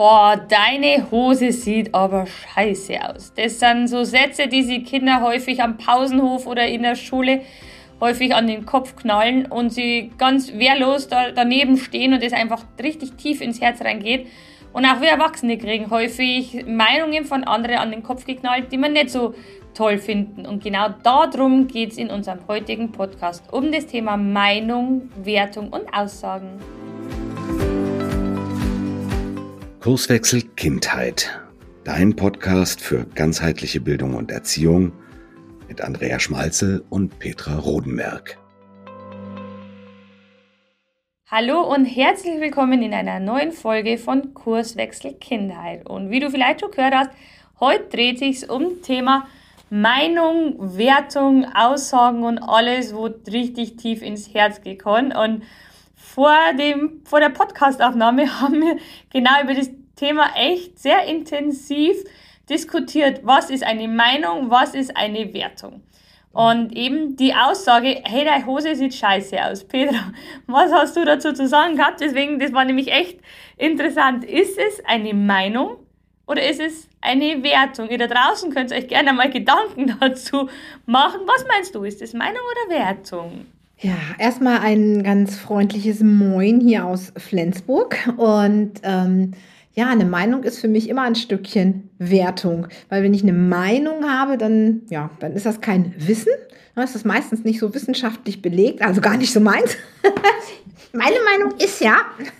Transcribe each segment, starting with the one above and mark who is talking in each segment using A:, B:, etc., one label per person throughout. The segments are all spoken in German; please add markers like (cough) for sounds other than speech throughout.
A: Boah, deine Hose sieht aber scheiße aus. Das sind so Sätze, die sie Kinder häufig am Pausenhof oder in der Schule häufig an den Kopf knallen und sie ganz wehrlos da, daneben stehen und es einfach richtig tief ins Herz reingeht. Und auch wir Erwachsene kriegen häufig Meinungen von anderen an den Kopf geknallt, die man nicht so toll finden. Und genau darum geht es in unserem heutigen Podcast, um das Thema Meinung, Wertung und Aussagen.
B: Kurswechsel Kindheit. Dein Podcast für ganzheitliche Bildung und Erziehung mit Andrea Schmalzel und Petra Rodenberg.
A: Hallo und herzlich willkommen in einer neuen Folge von Kurswechsel Kindheit. Und wie du vielleicht schon gehört hast, heute dreht sich um Thema Meinung, Wertung, Aussagen und alles, wo richtig tief ins Herz gekommen. Und vor, dem, vor der Podcastaufnahme (laughs) haben wir genau über das Thema echt sehr intensiv diskutiert, was ist eine Meinung, was ist eine Wertung. Und eben die Aussage, hey, deine Hose sieht scheiße aus. Petra, (laughs) was hast du dazu zu sagen gehabt? Deswegen, das war nämlich echt interessant. Ist es eine Meinung oder ist es eine Wertung? Ihr da draußen könnt euch gerne mal Gedanken (laughs) dazu machen. Was meinst du? Ist es Meinung oder Wertung?
C: Ja, erstmal ein ganz freundliches Moin hier aus Flensburg. Und ähm, ja, eine Meinung ist für mich immer ein Stückchen Wertung, weil wenn ich eine Meinung habe, dann, ja, dann ist das kein Wissen. Dann ist das meistens nicht so wissenschaftlich belegt, also gar nicht so meins. (laughs) meine Meinung ist ja,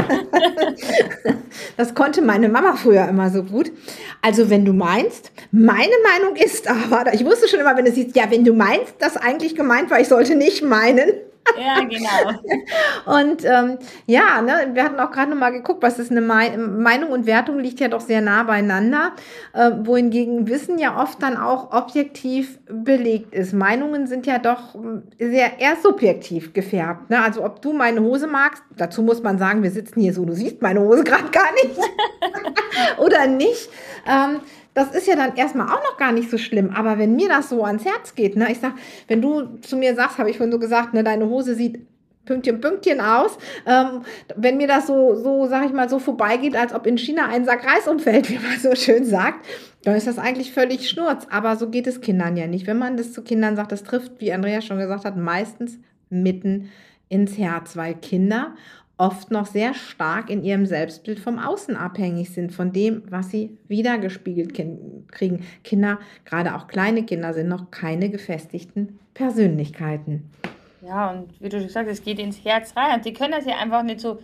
C: (laughs) das konnte meine Mama früher immer so gut. Also wenn du meinst, meine Meinung ist aber, ich wusste schon immer, wenn du siehst, ja, wenn du meinst, das eigentlich gemeint war, ich sollte nicht meinen.
A: Ja, genau. (laughs)
C: und ähm, ja, ne, wir hatten auch gerade noch mal geguckt, was ist eine Me Meinung und Wertung liegt ja doch sehr nah beieinander, äh, wohingegen Wissen ja oft dann auch objektiv belegt ist. Meinungen sind ja doch hm, sehr eher subjektiv gefärbt. Ne? Also ob du meine Hose magst, dazu muss man sagen, wir sitzen hier so, du siehst meine Hose gerade gar nicht (laughs) oder nicht. Ähm, das ist ja dann erstmal auch noch gar nicht so schlimm. Aber wenn mir das so ans Herz geht, ne, ich sag, wenn du zu mir sagst, habe ich vorhin so gesagt, ne, deine Hose sieht Pünktchen, Pünktchen aus. Ähm, wenn mir das so, so, sag ich mal, so vorbeigeht, als ob in China ein Sack Reis umfällt, (laughs) wie man so schön sagt, dann ist das eigentlich völlig Schnurz. Aber so geht es Kindern ja nicht. Wenn man das zu Kindern sagt, das trifft, wie Andrea schon gesagt hat, meistens mitten ins Herz, weil Kinder oft noch sehr stark in ihrem Selbstbild vom Außen abhängig sind, von dem, was sie wiedergespiegelt kriegen. Kinder, gerade auch kleine Kinder, sind noch keine gefestigten Persönlichkeiten.
A: Ja, und wie du schon sagst, es geht ins Herz rein. Und die können das ja einfach nicht so,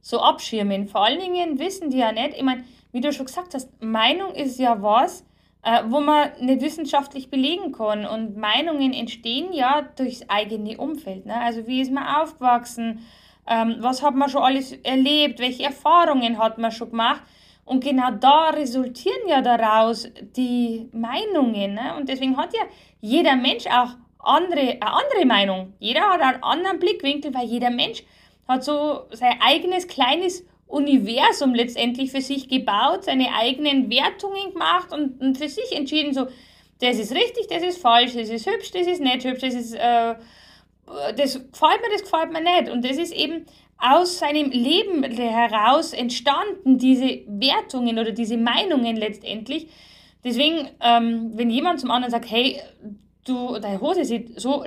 A: so abschirmen. Vor allen Dingen wissen die ja nicht, ich meine, wie du schon gesagt hast, Meinung ist ja was, äh, wo man nicht wissenschaftlich belegen kann. Und Meinungen entstehen ja durchs eigene Umfeld. Ne? Also wie ist man aufgewachsen? Ähm, was hat man schon alles erlebt, welche Erfahrungen hat man schon gemacht. Und genau da resultieren ja daraus die Meinungen. Ne? Und deswegen hat ja jeder Mensch auch andere, eine andere Meinung. Jeder hat einen anderen Blickwinkel, weil jeder Mensch hat so sein eigenes kleines Universum letztendlich für sich gebaut, seine eigenen Wertungen gemacht und, und für sich entschieden, so, das ist richtig, das ist falsch, das ist hübsch, das ist nicht hübsch, das ist äh, das gefällt mir, das gefällt mir nicht. Und das ist eben aus seinem Leben heraus entstanden, diese Wertungen oder diese Meinungen letztendlich. Deswegen, ähm, wenn jemand zum anderen sagt, hey, du, deine Hose sieht so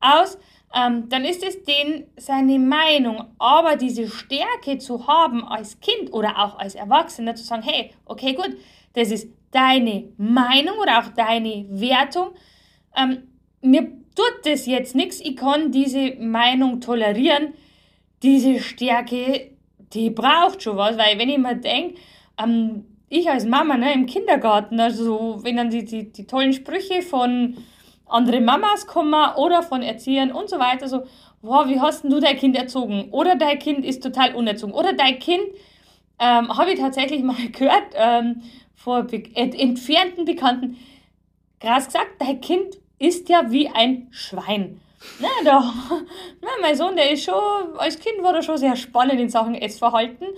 A: aus, ähm, dann ist es den seine Meinung. Aber diese Stärke zu haben als Kind oder auch als Erwachsener, zu sagen, hey, okay, gut, das ist deine Meinung oder auch deine Wertung. Ähm, mir tut das jetzt nichts, ich kann diese Meinung tolerieren, diese Stärke, die braucht schon was, weil wenn ich mir denke, ähm, ich als Mama ne, im Kindergarten, also wenn dann die, die, die tollen Sprüche von anderen Mamas kommen oder von Erziehern und so weiter, so, wow, wie hast denn du dein Kind erzogen? Oder dein Kind ist total unerzogen. Oder dein Kind, ähm, habe ich tatsächlich mal (laughs) gehört, ähm, vor entfernten Bekannten, krass gesagt, dein Kind ist ja wie ein Schwein. Na, da, na, mein Sohn, der ist schon, als Kind war er schon sehr spannend in Sachen Essverhalten.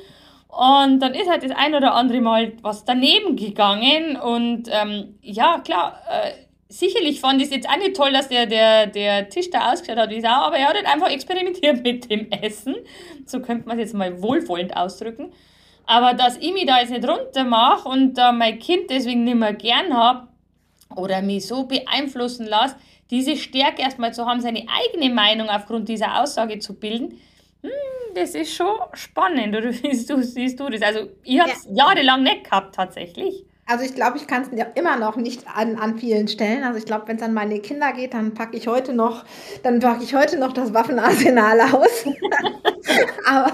A: Und dann ist halt das ein oder andere Mal was daneben gegangen. Und ähm, ja, klar, äh, sicherlich fand ich es jetzt auch nicht toll, dass der, der, der Tisch da ausgeschaut hat wie Sau, aber er hat halt einfach experimentiert (laughs) mit dem Essen. So könnte man es jetzt mal wohlwollend ausdrücken. Aber dass ich mich da jetzt nicht runter mache und da mein Kind deswegen nicht mehr gern habe oder mich so beeinflussen lasse, diese Stärke erstmal zu haben, seine eigene Meinung aufgrund dieser Aussage zu bilden, hm, das ist schon spannend. Oder (laughs) siehst du, siehst du das? Also, ich habe es ja. jahrelang nicht gehabt, tatsächlich.
C: Also ich glaube, ich kann es ja immer noch nicht an, an vielen Stellen. Also ich glaube, wenn es an meine Kinder geht, dann packe ich heute noch, dann packe ich heute noch das Waffenarsenal (laughs) aus. (laughs) Aber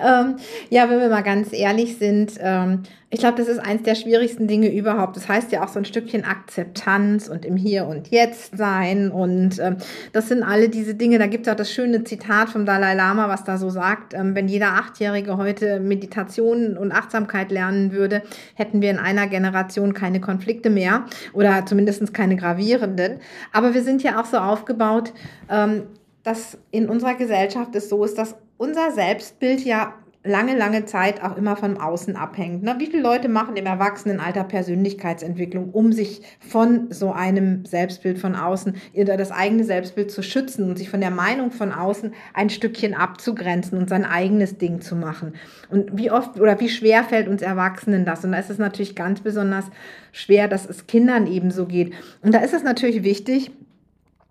C: ähm, ja, wenn wir mal ganz ehrlich sind, ähm, ich glaube, das ist eins der schwierigsten Dinge überhaupt. Das heißt ja auch so ein Stückchen Akzeptanz und im Hier und Jetzt sein. Und ähm, das sind alle diese Dinge. Da gibt es auch das schöne Zitat vom Dalai Lama, was da so sagt, ähm, wenn jeder Achtjährige heute Meditation und Achtsamkeit lernen würde, hätten wir in einer Generation keine Konflikte mehr oder zumindest keine gravierenden. Aber wir sind ja auch so aufgebaut, ähm, dass in unserer Gesellschaft es so ist, dass unser Selbstbild ja lange, lange Zeit auch immer von Außen abhängt. Ne? Wie viele Leute machen im Erwachsenenalter Persönlichkeitsentwicklung, um sich von so einem Selbstbild von außen, das eigene Selbstbild zu schützen und sich von der Meinung von außen ein Stückchen abzugrenzen und sein eigenes Ding zu machen? Und wie oft oder wie schwer fällt uns Erwachsenen das? Und da ist es natürlich ganz besonders schwer, dass es Kindern ebenso geht. Und da ist es natürlich wichtig,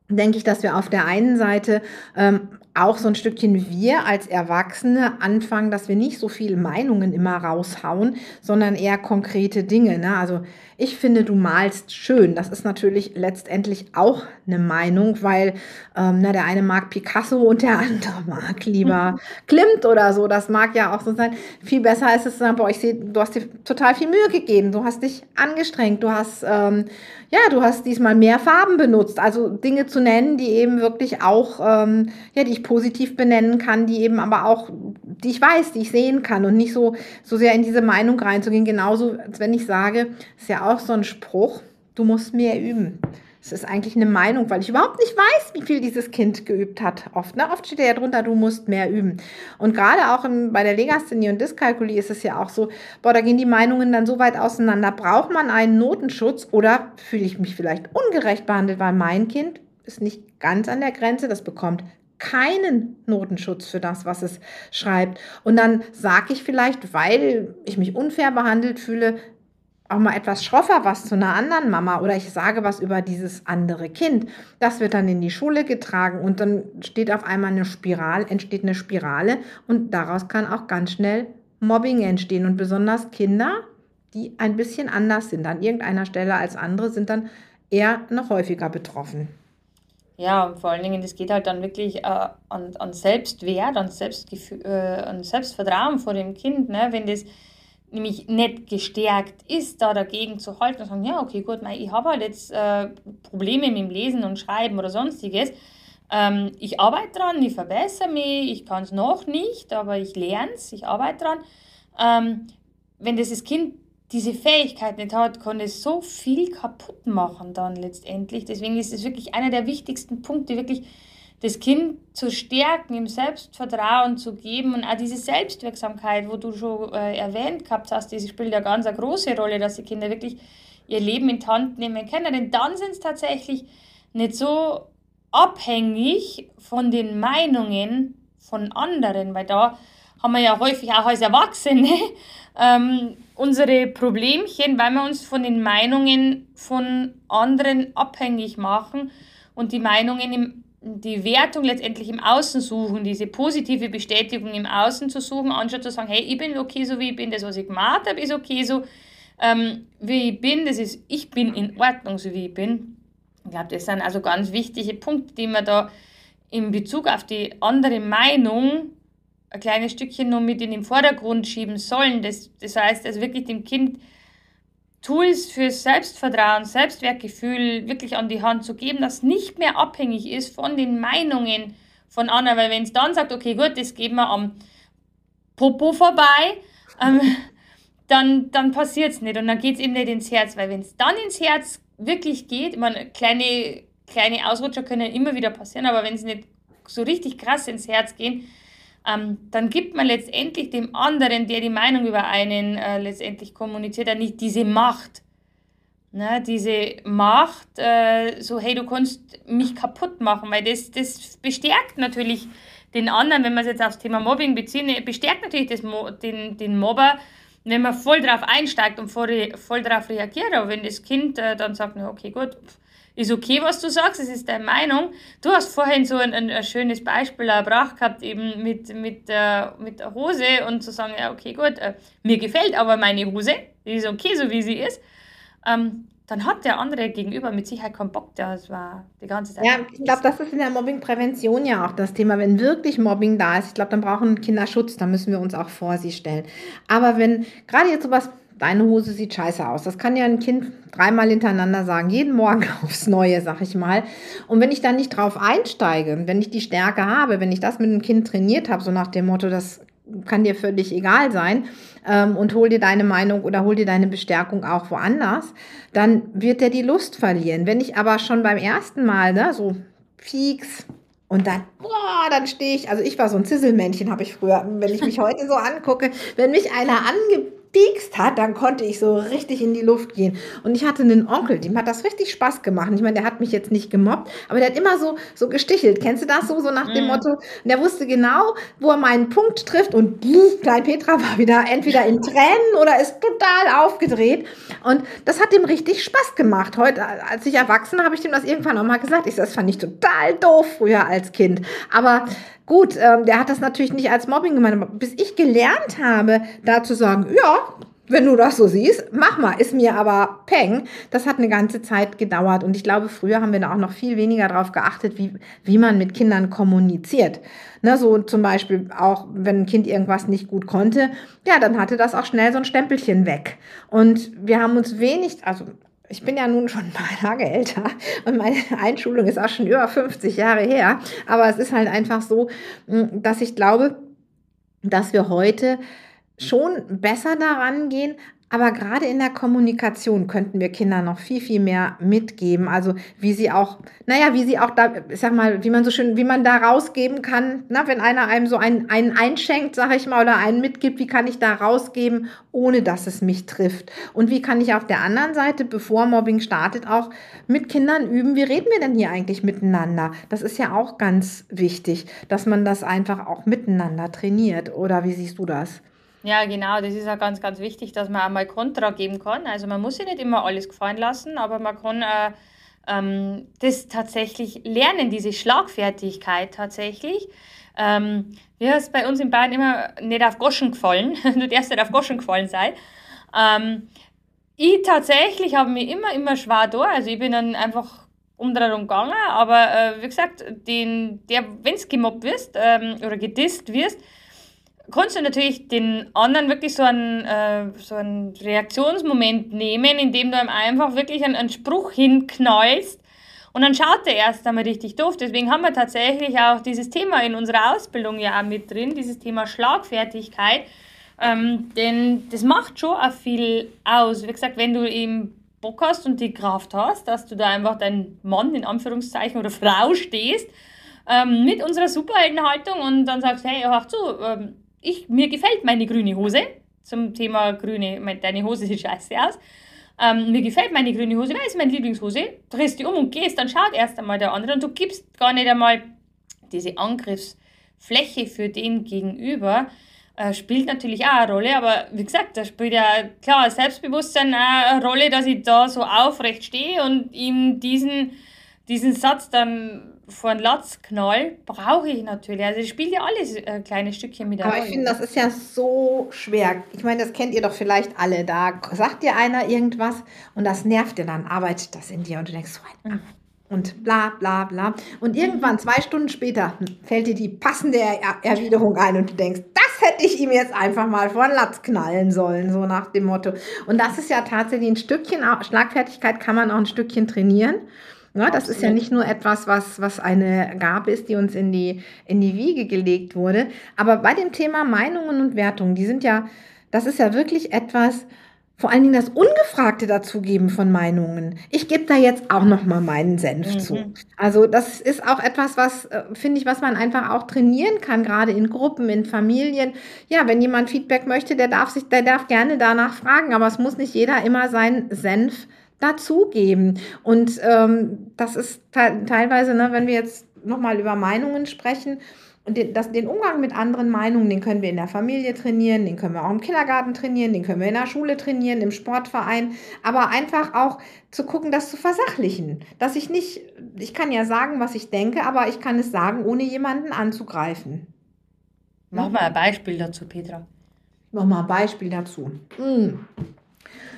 C: denke ich, dass wir auf der einen Seite ähm, auch so ein Stückchen wir als Erwachsene anfangen, dass wir nicht so viele Meinungen immer raushauen, sondern eher konkrete Dinge. Ne? Also ich finde, du malst schön. Das ist natürlich letztendlich auch eine Meinung, weil ähm, na, der eine mag Picasso und der andere mag lieber (laughs) Klimt oder so. Das mag ja auch so sein. Viel besser ist es boah, ich sehe, du hast dir total viel Mühe gegeben, du hast dich angestrengt, du hast, ähm, ja, du hast diesmal mehr Farben benutzt. Also Dinge zu nennen, die eben wirklich auch, ähm, ja, die ich positiv benennen kann, die eben aber auch, die ich weiß, die ich sehen kann und nicht so, so sehr in diese Meinung reinzugehen. Genauso, als wenn ich sage, ist ja auch so ein Spruch, du musst mehr üben. Das ist eigentlich eine Meinung, weil ich überhaupt nicht weiß, wie viel dieses Kind geübt hat. Oft, ne? Oft steht ja drunter, du musst mehr üben. Und gerade auch in, bei der Legasthenie und Dyskalkulie ist es ja auch so, boah, da gehen die Meinungen dann so weit auseinander. Braucht man einen Notenschutz oder fühle ich mich vielleicht ungerecht behandelt, weil mein Kind ist nicht ganz an der Grenze, das bekommt keinen Notenschutz für das, was es schreibt. Und dann sage ich vielleicht, weil ich mich unfair behandelt fühle, auch mal etwas schroffer was zu einer anderen Mama oder ich sage was über dieses andere Kind. Das wird dann in die Schule getragen und dann steht auf einmal eine Spirale, entsteht eine Spirale und daraus kann auch ganz schnell Mobbing entstehen und besonders Kinder, die ein bisschen anders sind an irgendeiner Stelle als andere, sind dann eher noch häufiger betroffen.
A: Ja, vor allen Dingen, das geht halt dann wirklich äh, an, an Selbstwert, an, Selbstgefühl, äh, an Selbstvertrauen vor dem Kind, ne? wenn das nämlich nicht gestärkt ist, da dagegen zu halten und sagen, ja, okay, gut, mei, ich habe halt jetzt äh, Probleme mit dem Lesen und Schreiben oder sonstiges. Ähm, ich arbeite dran, ich verbessere mich, ich kann es noch nicht, aber ich lerne es, ich arbeite dran. Ähm, wenn das Kind diese Fähigkeit nicht hat, kann es so viel kaputt machen dann letztendlich. Deswegen ist es wirklich einer der wichtigsten Punkte, wirklich das Kind zu stärken, ihm Selbstvertrauen zu geben und auch diese Selbstwirksamkeit, wo du schon äh, erwähnt gehabt hast, die spielt ja ganz eine große Rolle, dass die Kinder wirklich ihr Leben in die Hand nehmen können. Denn dann sind es tatsächlich nicht so abhängig von den Meinungen von anderen, weil da haben wir ja häufig auch als Erwachsene (laughs) ähm, unsere Problemchen, weil wir uns von den Meinungen von anderen abhängig machen und die Meinungen im die Wertung letztendlich im Außen suchen, diese positive Bestätigung im Außen zu suchen, anstatt zu sagen, hey, ich bin okay so wie ich bin, das, was ich gemacht habe, ist okay so ähm, wie ich bin, das ist, ich bin in Ordnung so wie ich bin. Ich glaube, das sind also ganz wichtige Punkte, die man da in Bezug auf die andere Meinung ein kleines Stückchen nur mit in den Vordergrund schieben sollen. Das, das heißt also wirklich dem Kind Tools für Selbstvertrauen, Selbstwertgefühl wirklich an die Hand zu geben, das nicht mehr abhängig ist von den Meinungen von anderen. Weil wenn es dann sagt, okay, gut, das geben wir am Popo vorbei, ähm, (laughs) dann, dann passiert es nicht und dann geht es eben nicht ins Herz. Weil wenn es dann ins Herz wirklich geht, ich meine, kleine, kleine Ausrutscher können immer wieder passieren, aber wenn sie nicht so richtig krass ins Herz gehen, ähm, dann gibt man letztendlich dem anderen, der die Meinung über einen äh, letztendlich kommuniziert, ja nicht diese Macht. Ne, diese Macht, äh, so hey, du kannst mich kaputt machen, weil das, das bestärkt natürlich den anderen, wenn man es jetzt aufs Thema Mobbing bezieht, bestärkt natürlich das, den, den Mobber, wenn man voll drauf einsteigt und voll, voll drauf reagiert. Aber wenn das Kind äh, dann sagt, okay, gut, ist okay, was du sagst, es ist deine Meinung. Du hast vorhin so ein, ein, ein schönes Beispiel erbracht gehabt, eben mit, mit, äh, mit der Hose und zu sagen, ja, okay, gut, äh, mir gefällt aber meine Hose, die ist okay, so wie sie ist. Ähm, dann hat der andere gegenüber mit Sicherheit keinen Bock, das war die ganze Zeit.
C: Ja, ich glaube, das ist in der Mobbingprävention ja auch das Thema. Wenn wirklich Mobbing da ist, ich glaube, dann brauchen Kinder Schutz, da müssen wir uns auch vor sie stellen. Aber wenn gerade jetzt sowas deine Hose sieht scheiße aus. Das kann ja ein Kind dreimal hintereinander sagen, jeden Morgen (laughs) aufs Neue, sag ich mal. Und wenn ich da nicht drauf einsteige, wenn ich die Stärke habe, wenn ich das mit dem Kind trainiert habe, so nach dem Motto, das kann dir völlig egal sein ähm, und hol dir deine Meinung oder hol dir deine Bestärkung auch woanders, dann wird er die Lust verlieren. Wenn ich aber schon beim ersten Mal, ne, so Pieks, und dann, boah, dann stehe ich, also ich war so ein Zisselmännchen, habe ich früher, wenn ich mich (laughs) heute so angucke, wenn mich einer ange gepiekst hat, dann konnte ich so richtig in die Luft gehen. Und ich hatte einen Onkel, dem hat das richtig Spaß gemacht. Ich meine, der hat mich jetzt nicht gemobbt, aber der hat immer so, so gestichelt. Kennst du das so, so nach dem mhm. Motto? Und der wusste genau, wo er meinen Punkt trifft und (laughs) Klein Petra war wieder entweder in Tränen oder ist total aufgedreht. Und das hat ihm richtig Spaß gemacht. Heute, als ich erwachsen habe ich ihm das irgendwann auch mal gesagt. Ich, das fand ich total doof früher als Kind. Aber Gut, ähm, der hat das natürlich nicht als Mobbing gemeint, aber bis ich gelernt habe, da zu sagen, ja, wenn du das so siehst, mach mal, ist mir aber peng. Das hat eine ganze Zeit gedauert und ich glaube, früher haben wir da auch noch viel weniger darauf geachtet, wie, wie man mit Kindern kommuniziert. Ne, so zum Beispiel auch, wenn ein Kind irgendwas nicht gut konnte, ja, dann hatte das auch schnell so ein Stempelchen weg. Und wir haben uns wenig, also ich bin ja nun schon ein paar Tage älter und meine Einschulung ist auch schon über 50 Jahre her. Aber es ist halt einfach so, hm, dass ich glaube, dass wir heute schon besser daran gehen, aber gerade in der Kommunikation könnten wir Kindern noch viel, viel mehr mitgeben. Also wie sie auch, naja, wie sie auch da, ich sag mal, wie man so schön, wie man da rausgeben kann, na, wenn einer einem so einen, einen einschenkt, sag ich mal, oder einen mitgibt, wie kann ich da rausgeben, ohne dass es mich trifft? Und wie kann ich auf der anderen Seite, bevor Mobbing startet, auch mit Kindern üben, wie reden wir denn hier eigentlich miteinander? Das ist ja auch ganz wichtig, dass man das einfach auch miteinander trainiert. Oder wie siehst du das?
A: Ja, genau, das ist ja ganz, ganz wichtig, dass man auch mal Kontra geben kann. Also man muss sich nicht immer alles gefallen lassen, aber man kann äh, ähm, das tatsächlich lernen, diese Schlagfertigkeit tatsächlich. Ähm, wie heißt bei uns in Bayern immer nicht auf Goschen gefallen. (laughs) du darfst nicht auf Goschen gefallen sein. Ähm, ich tatsächlich habe mich immer, immer schwer da. Also ich bin dann einfach umdrehen gegangen, aber äh, wie gesagt, wenn es gemobbt wirst ähm, oder gedisst wirst, kannst du natürlich den anderen wirklich so einen, äh, so einen Reaktionsmoment nehmen, indem du ihm einfach wirklich einen, einen Spruch hinknallst und dann schaut er erst einmal richtig doof. Deswegen haben wir tatsächlich auch dieses Thema in unserer Ausbildung ja auch mit drin, dieses Thema Schlagfertigkeit. Ähm, denn das macht schon auch viel aus. Wie gesagt, wenn du eben Bock hast und die Kraft hast, dass du da einfach dein Mann in Anführungszeichen oder Frau stehst, ähm, mit unserer Superheldenhaltung und dann sagst, hey, hör zu, ähm, ich, mir gefällt meine grüne Hose. Zum Thema grüne, deine Hose sieht scheiße aus. Ähm, mir gefällt meine grüne Hose, weil ist meine Lieblingshose. Drehst die um und gehst, dann schaut erst einmal der andere und du gibst gar nicht einmal diese Angriffsfläche für den Gegenüber. Äh, spielt natürlich auch eine Rolle, aber wie gesagt, da spielt ja klar Selbstbewusstsein auch eine Rolle, dass ich da so aufrecht stehe und ihm diesen, diesen Satz dann einen Latz knall, brauche ich natürlich. Also ich spiele ja alles äh, kleine Stückchen mit
C: Aber ich finde, das ist ja so schwer. Ich meine, das kennt ihr doch vielleicht alle. Da sagt dir einer irgendwas und das nervt dir dann, arbeitet das in dir und du denkst so ein. Mhm. Und bla bla bla. Und irgendwann, zwei Stunden später, fällt dir die passende er Erwiderung ein und du denkst, das hätte ich ihm jetzt einfach mal vor den Latz knallen sollen, so nach dem Motto. Und das ist ja tatsächlich ein Stückchen, Schlagfertigkeit kann man auch ein Stückchen trainieren. Ja, das ist ja nicht nur etwas, was, was eine Gabe ist, die uns in die, in die Wiege gelegt wurde. Aber bei dem Thema Meinungen und Wertungen, die sind ja, das ist ja wirklich etwas, vor allen Dingen das Ungefragte dazugeben von Meinungen. Ich gebe da jetzt auch noch mal meinen Senf mhm. zu. Also das ist auch etwas, was äh, finde ich, was man einfach auch trainieren kann, gerade in Gruppen, in Familien. Ja, wenn jemand Feedback möchte, der darf sich, der darf gerne danach fragen, aber es muss nicht jeder immer seinen Senf dazugeben. Und ähm, das ist te teilweise, ne, wenn wir jetzt nochmal über Meinungen sprechen, und den, das, den Umgang mit anderen Meinungen, den können wir in der Familie trainieren, den können wir auch im Kindergarten trainieren, den können wir in der Schule trainieren, im Sportverein, aber einfach auch zu gucken, das zu versachlichen. Dass ich nicht, ich kann ja sagen, was ich denke, aber ich kann es sagen, ohne jemanden anzugreifen.
A: Mach mal ein Beispiel dazu, Petra.
C: Mach mal ein Beispiel dazu. Hm.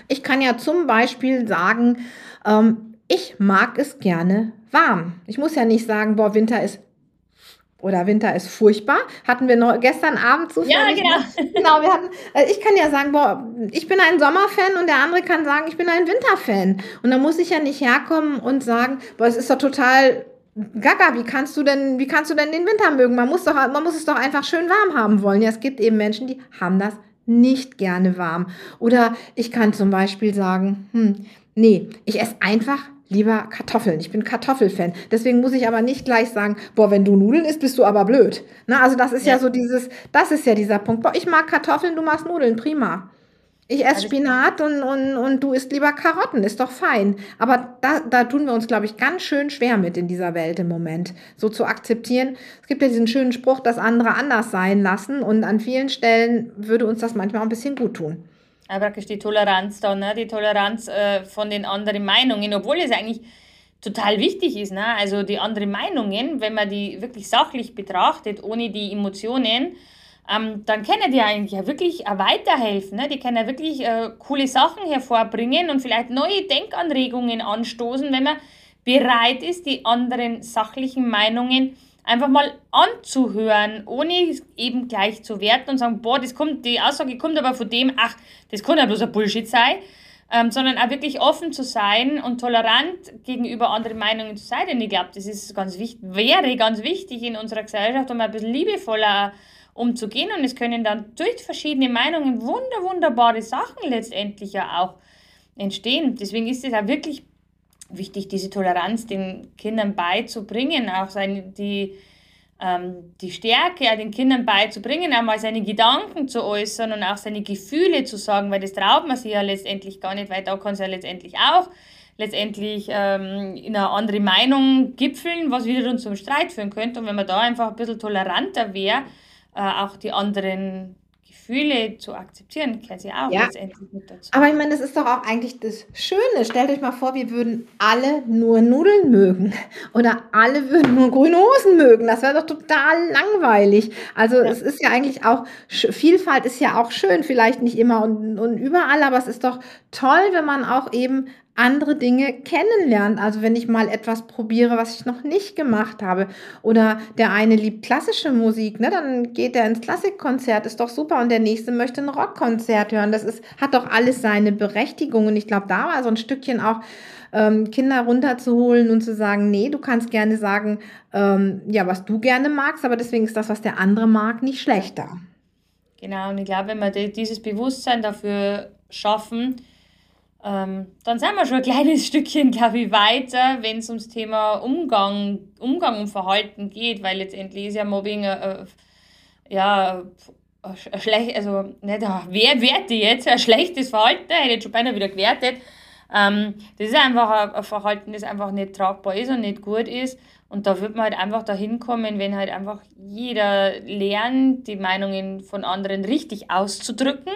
C: Ich kann ja zum Beispiel sagen, ähm, ich mag es gerne warm. Ich muss ja nicht sagen, boah, Winter ist oder Winter ist furchtbar. Hatten wir noch gestern Abend
A: so. Ja, genau.
C: genau, wir hatten, äh, ich kann ja sagen, boah, ich bin ein Sommerfan und der andere kann sagen, ich bin ein Winterfan. Und da muss ich ja nicht herkommen und sagen, boah, es ist doch total Gaga, wie kannst du denn, wie kannst du denn den Winter mögen? Man muss doch, man muss es doch einfach schön warm haben wollen. Ja, es gibt eben Menschen, die haben das nicht gerne warm. Oder ich kann zum Beispiel sagen, hm, nee, ich esse einfach lieber Kartoffeln. Ich bin Kartoffelfan. Deswegen muss ich aber nicht gleich sagen, boah, wenn du Nudeln isst, bist du aber blöd. Na, also das ist ja. ja so dieses, das ist ja dieser Punkt. Boah, ich mag Kartoffeln, du magst Nudeln, prima. Ich esse Spinat und, und, und du isst lieber Karotten, ist doch fein. Aber da, da tun wir uns, glaube ich, ganz schön schwer mit in dieser Welt im Moment, so zu akzeptieren. Es gibt ja diesen schönen Spruch, dass andere anders sein lassen und an vielen Stellen würde uns das manchmal auch ein bisschen gut tun
A: praktisch die Toleranz da, ne? die Toleranz äh, von den anderen Meinungen, obwohl es eigentlich total wichtig ist. Ne? Also die anderen Meinungen, wenn man die wirklich sachlich betrachtet, ohne die Emotionen, ähm, dann können die eigentlich ja wirklich weiterhelfen. Ne? Die können ja wirklich äh, coole Sachen hervorbringen und vielleicht neue Denkanregungen anstoßen, wenn man bereit ist, die anderen sachlichen Meinungen einfach mal anzuhören, ohne eben gleich zu werten und sagen, boah, das kommt, die Aussage kommt aber von dem, ach, das kann ja bloß ein Bullshit sein, ähm, sondern auch wirklich offen zu sein und tolerant gegenüber anderen Meinungen zu sein. Denn ich glaube, das ist ganz wichtig, wäre ganz wichtig in unserer Gesellschaft, um ein bisschen liebevoller umzugehen. Und es können dann durch verschiedene Meinungen wunder, wunderbare Sachen letztendlich ja auch entstehen. Deswegen ist es auch wirklich wichtig, diese Toleranz den Kindern beizubringen, auch seine, die, ähm, die Stärke den Kindern beizubringen, einmal seine Gedanken zu äußern und auch seine Gefühle zu sagen, weil das traut man sich ja letztendlich gar nicht, weil da kann es ja letztendlich auch letztendlich ähm, in eine andere Meinung gipfeln, was wiederum zum Streit führen könnte. Und wenn man da einfach ein bisschen toleranter wäre, äh, auch die anderen Gefühle zu akzeptieren, gehört sie auch ja. letztendlich
C: mit dazu. Aber ich meine, das ist doch auch eigentlich das Schöne. Stellt euch mal vor, wir würden alle nur Nudeln mögen oder alle würden nur grüne Hosen mögen. Das wäre doch total langweilig. Also ja. es ist ja eigentlich auch, Vielfalt ist ja auch schön, vielleicht nicht immer und, und überall, aber es ist doch toll, wenn man auch eben andere Dinge kennenlernt. Also wenn ich mal etwas probiere, was ich noch nicht gemacht habe. Oder der eine liebt klassische Musik, ne? dann geht er ins Klassikkonzert, ist doch super. Und der nächste möchte ein Rockkonzert hören. Das ist, hat doch alles seine Berechtigung. Und ich glaube, da war so ein Stückchen auch ähm, Kinder runterzuholen und zu sagen, nee, du kannst gerne sagen, ähm, ja, was du gerne magst, aber deswegen ist das, was der andere mag, nicht schlechter.
A: Genau, und ich glaube, wenn wir dieses Bewusstsein dafür schaffen, ähm, dann sind wir schon ein kleines (laughs) Stückchen, glaube ich, weiter, wenn es ums Thema Umgang, Umgang und Verhalten geht, weil letztendlich ist ja Mobbing äh, ja, schlecht, also nicht, wer werte jetzt ein schlechtes Verhalten, hätte ich schon beinahe wieder gewertet. Ähm, das ist einfach ein Verhalten, das einfach nicht tragbar ist und nicht gut ist. Und da wird man halt einfach dahin kommen, wenn halt einfach jeder lernt, die Meinungen von anderen richtig auszudrücken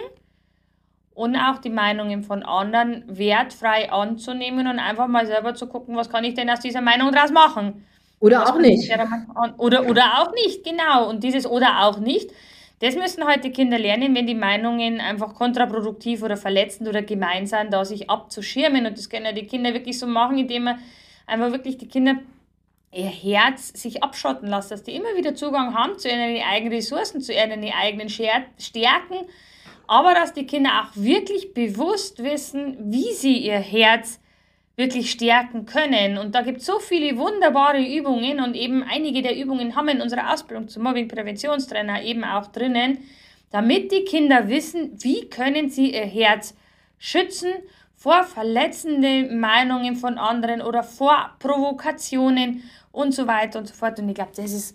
A: und auch die Meinungen von anderen wertfrei anzunehmen und einfach mal selber zu gucken, was kann ich denn aus dieser Meinung daraus machen.
C: Oder was auch nicht.
A: Oder, oder auch nicht, genau. Und dieses oder auch nicht, das müssen heute Kinder lernen, wenn die Meinungen einfach kontraproduktiv oder verletzend oder gemein sind, da sich abzuschirmen. Und das können ja die Kinder wirklich so machen, indem man einfach wirklich die Kinder ihr Herz sich abschotten lassen, dass die immer wieder Zugang haben zu ihren eigenen Ressourcen, zu ihren eigenen Stärken aber dass die Kinder auch wirklich bewusst wissen, wie sie ihr Herz wirklich stärken können. Und da gibt es so viele wunderbare Übungen und eben einige der Übungen haben wir in unserer Ausbildung zum Mobbing-Präventionstrainer eben auch drinnen, damit die Kinder wissen, wie können sie ihr Herz schützen vor verletzenden Meinungen von anderen oder vor Provokationen und so weiter und so fort. Und ich glaube, das ist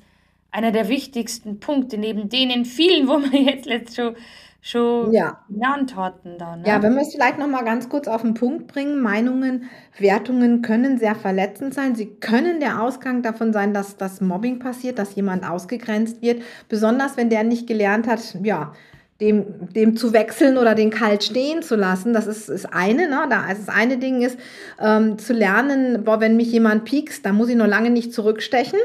A: einer der wichtigsten Punkte, neben denen vielen, wo wir jetzt letzt schon, schon
C: Ja.
A: genannt hatten. Da,
C: Ja,
A: ne?
C: wenn wir es vielleicht noch mal ganz kurz auf den Punkt bringen, Meinungen, Wertungen können sehr verletzend sein. Sie können der Ausgang davon sein, dass das Mobbing passiert, dass jemand ausgegrenzt wird, besonders wenn der nicht gelernt hat, ja, dem, dem zu wechseln oder den kalt stehen zu lassen. Das ist, ist eine, ne? Da, das eine Ding ist, ähm, zu lernen, boah, wenn mich jemand piekst, dann muss ich noch lange nicht zurückstechen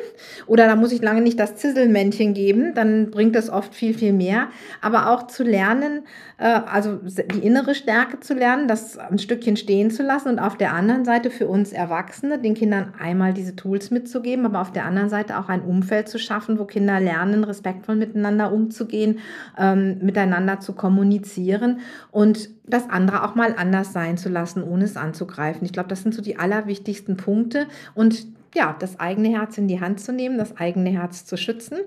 C: oder da muss ich lange nicht das Zisselmännchen geben, dann bringt das oft viel, viel mehr. Aber auch zu lernen, äh, also die innere Stärke zu lernen, das ein Stückchen stehen zu lassen und auf der anderen Seite für uns Erwachsene den Kindern einmal diese Tools mitzugeben, aber auf der anderen Seite auch ein Umfeld zu schaffen, wo Kinder lernen, respektvoll miteinander umzugehen, ähm, miteinander zu kommunizieren und das andere auch mal anders sein zu lassen, ohne es anzugreifen. Ich glaube, das sind so die allerwichtigsten Punkte und ja, das eigene Herz in die Hand zu nehmen, das eigene Herz zu schützen.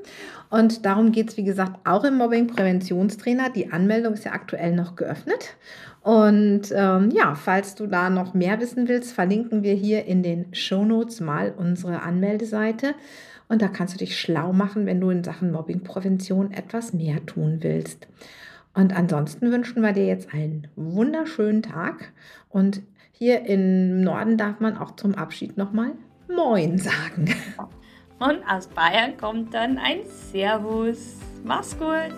C: Und darum geht es, wie gesagt, auch im Mobbing-Präventionstrainer. Die Anmeldung ist ja aktuell noch geöffnet. Und ähm, ja, falls du da noch mehr wissen willst, verlinken wir hier in den Shownotes mal unsere Anmeldeseite. Und da kannst du dich schlau machen, wenn du in Sachen Mobbingprävention etwas mehr tun willst. Und ansonsten wünschen wir dir jetzt einen wunderschönen Tag. Und hier im Norden darf man auch zum Abschied nochmal Moin sagen.
A: Und aus Bayern kommt dann ein Servus. Mach's gut.